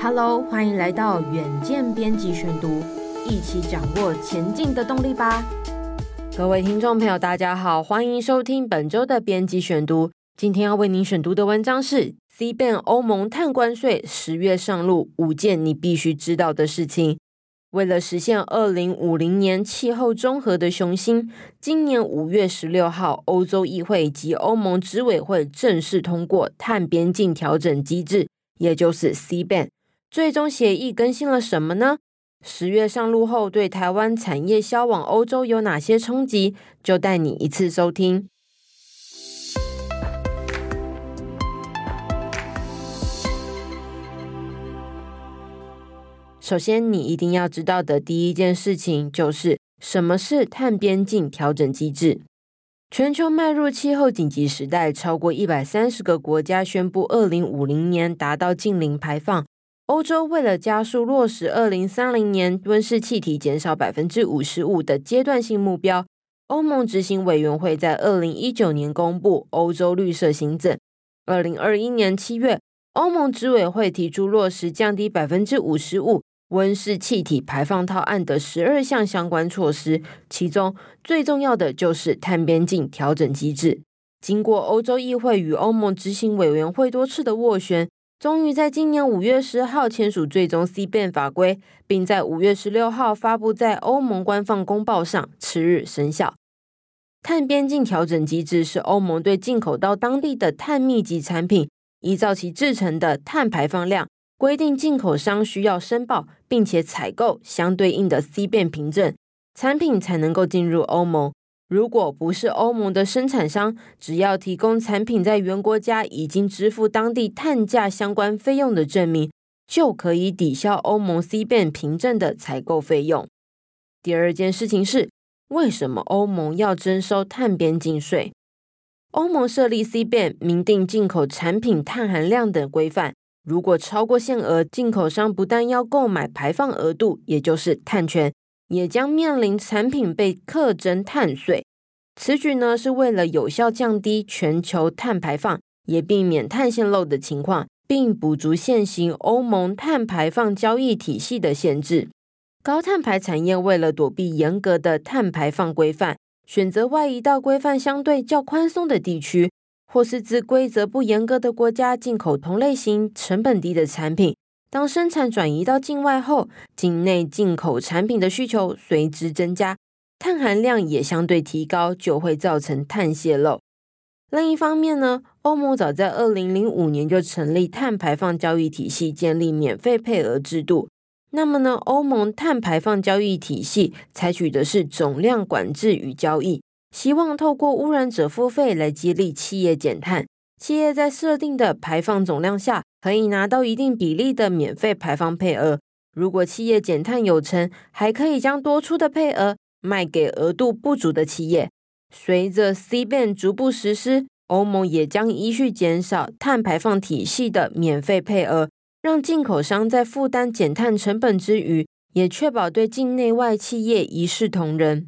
Hello，欢迎来到远见编辑选读，一起掌握前进的动力吧。各位听众朋友，大家好，欢迎收听本周的编辑选读。今天要为您选读的文章是 CBAM 欧盟碳关税十月上路，五件你必须知道的事情。为了实现二零五零年气候中和的雄心，今年五月十六号，欧洲议会及欧盟执委会正式通过碳边境调整机制，也就是 CBAM。最终协议更新了什么呢？十月上路后，对台湾产业销往欧洲有哪些冲击？就带你一次收听。首先，你一定要知道的第一件事情就是什么是碳边境调整机制。全球迈入气候紧急时代，超过一百三十个国家宣布，二零五零年达到净零排放。欧洲为了加速落实二零三零年温室气体减少百分之五十五的阶段性目标，欧盟执行委员会在二零一九年公布欧洲绿色行政。二零二一年七月，欧盟执委会提出落实降低百分之五十五温室气体排放套案的十二项相关措施，其中最重要的就是碳边境调整机制。经过欧洲议会与欧盟执行委员会多次的斡旋。终于在今年五月十号签署最终 CBAM 法规，并在五月十六号发布在欧盟官方公报上，次日生效。碳边境调整机制是欧盟对进口到当地的碳密集产品，依照其制成的碳排放量，规定进口商需要申报并且采购相对应的 CBAM 凭证，产品才能够进入欧盟。如果不是欧盟的生产商，只要提供产品在原国家已经支付当地碳价相关费用的证明，就可以抵消欧盟 CBAM 凭证的采购费用。第二件事情是，为什么欧盟要征收碳边境税？欧盟设立 CBAM，明定进口产品碳含量等规范，如果超过限额，进口商不但要购买排放额度，也就是碳权。也将面临产品被课征碳税。此举呢，是为了有效降低全球碳排放，也避免碳泄漏的情况，并补足现行欧盟碳排放交易体系的限制。高碳排产业为了躲避严格的碳排放规范，选择外移到规范相对较宽松的地区，或是自规则不严格的国家进口同类型、成本低的产品。当生产转移到境外后，境内进口产品的需求随之增加，碳含量也相对提高，就会造成碳泄漏。另一方面呢，欧盟早在二零零五年就成立碳排放交易体系，建立免费配额制度。那么呢，欧盟碳排放交易体系采取的是总量管制与交易，希望透过污染者付费来激励企业减碳。企业在设定的排放总量下，可以拿到一定比例的免费排放配额。如果企业减碳有成，还可以将多出的配额卖给额度不足的企业。随着 C 端逐步实施，欧盟也将依序减少碳排放体系的免费配额，让进口商在负担减碳成本之余，也确保对境内外企业一视同仁。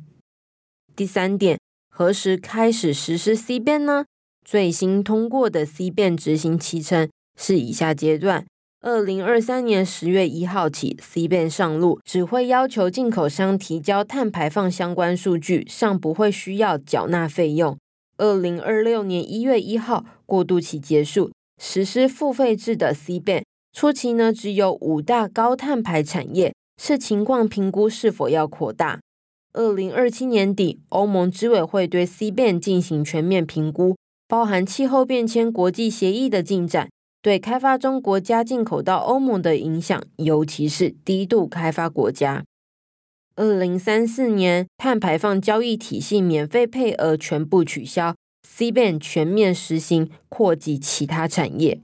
第三点，何时开始实施 C 端呢？最新通过的 C 端执行期程是以下阶段：二零二三年十月一号起，C ban 上路，只会要求进口商提交碳排放相关数据，尚不会需要缴纳费用。二零二六年一月一号，过渡期结束，实施付费制的 C ban 初期呢，只有五大高碳排产业，视情况评估是否要扩大。二零二七年底，欧盟执委会对 C ban 进行全面评估。包含气候变迁国际协议的进展，对开发中国家进口到欧盟的影响，尤其是低度开发国家。二零三四年，碳排放交易体系免费配额全部取消，CBAM 全面实行，扩及其他产业。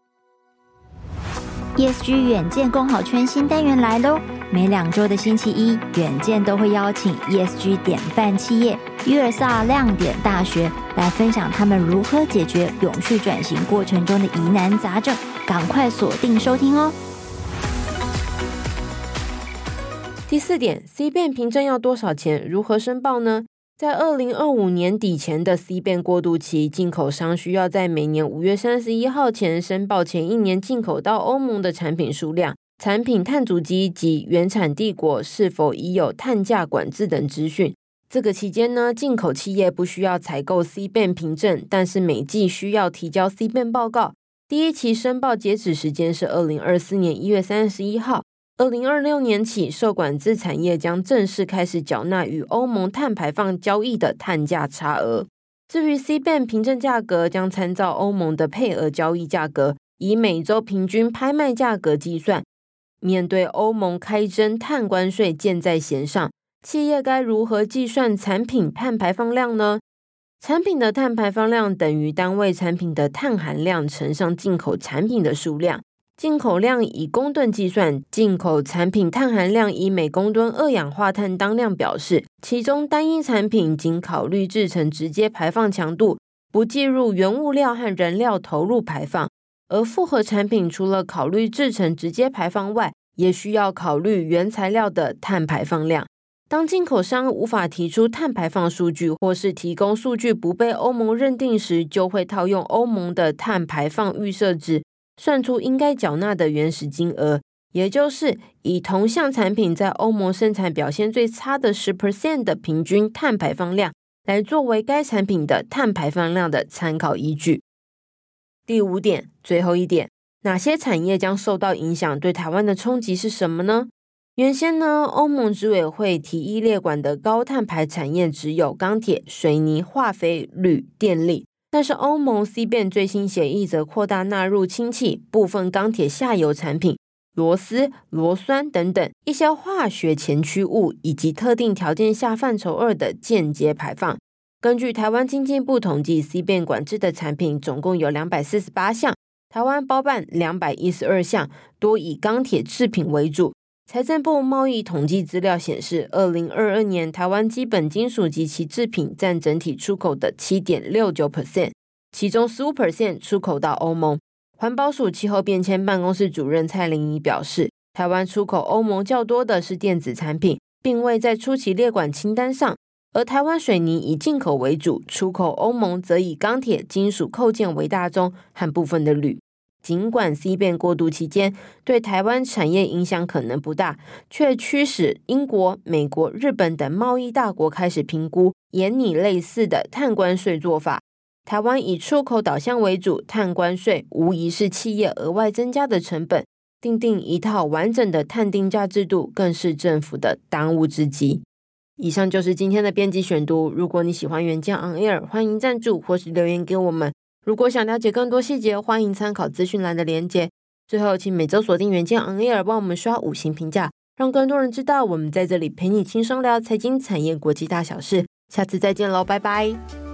ESG 远见共好圈新单元来喽！每两周的星期一，远见都会邀请 ESG 典范企业、约尔萨亮点大学来分享他们如何解决永续转型过程中的疑难杂症，赶快锁定收听哦！第四点，CBAM 凭证要多少钱？如何申报呢？在二零二五年底前的 C 变过渡期，进口商需要在每年五月三十一号前申报前一年进口到欧盟的产品数量，产品碳足迹及原产地国是否已有碳价管制等资讯。这个期间呢，进口企业不需要采购 CBAM 凭证，但是每季需要提交 CBAM 报告。第一期申报截止时间是二零二四年一月三十一号。二零二六年起，受管制产业将正式开始缴纳与欧盟碳排放交易的碳价差额。至于 CBAM 凭证价格，将参照欧盟的配额交易价格，以每周平均拍卖价格计算。面对欧盟开征碳关税箭在弦上，企业该如何计算产品碳排放量呢？产品的碳排放量等于单位产品的碳含量乘上进口产品的数量。进口量以公吨计算，进口产品碳含量以每公吨二氧化碳当量表示。其中单一产品仅考虑制成直接排放强度，不计入原物料和燃料投入排放；而复合产品除了考虑制成直接排放外，也需要考虑原材料的碳排放量。当进口商无法提出碳排放数据，或是提供数据不被欧盟认定时，就会套用欧盟的碳排放预设值。算出应该缴纳的原始金额，也就是以同项产品在欧盟生产表现最差的十 percent 的平均碳排放量，来作为该产品的碳排放量的参考依据。第五点，最后一点，哪些产业将受到影响？对台湾的冲击是什么呢？原先呢，欧盟执委会提议列管的高碳排产业只有钢铁、水泥、化肥、铝、电力。但是欧盟 C 变最新协议则扩大纳入氢气、部分钢铁下游产品、螺丝、螺栓等等一些化学前驱物以及特定条件下范畴二的间接排放。根据台湾经济部统计，C 边管制的产品总共有两百四十八项，台湾包办两百一十二项，多以钢铁制品为主。财政部贸易统计资料显示，二零二二年台湾基本金属及其制品占整体出口的七点六九 percent，其中十五 percent 出口到欧盟。环保署气候变迁办公室主任蔡玲仪表示，台湾出口欧盟较多的是电子产品，并未在初期列管清单上。而台湾水泥以进口为主，出口欧盟则以钢铁、金属扣件为大宗，和部分的铝。尽管 C 变过渡期间对台湾产业影响可能不大，却驱使英国、美国、日本等贸易大国开始评估严拟类似的碳关税做法。台湾以出口导向为主，碳关税无疑是企业额外增加的成本。订定一套完整的碳定价制度，更是政府的当务之急。以上就是今天的编辑选读。如果你喜欢原件 On Air，欢迎赞助或是留言给我们。如果想了解更多细节，欢迎参考资讯栏的连接。最后，请每周锁定原件 On Air，帮我们刷五星评价，让更多人知道我们在这里陪你轻松聊财经、产业、国际大小事。下次再见喽，拜拜。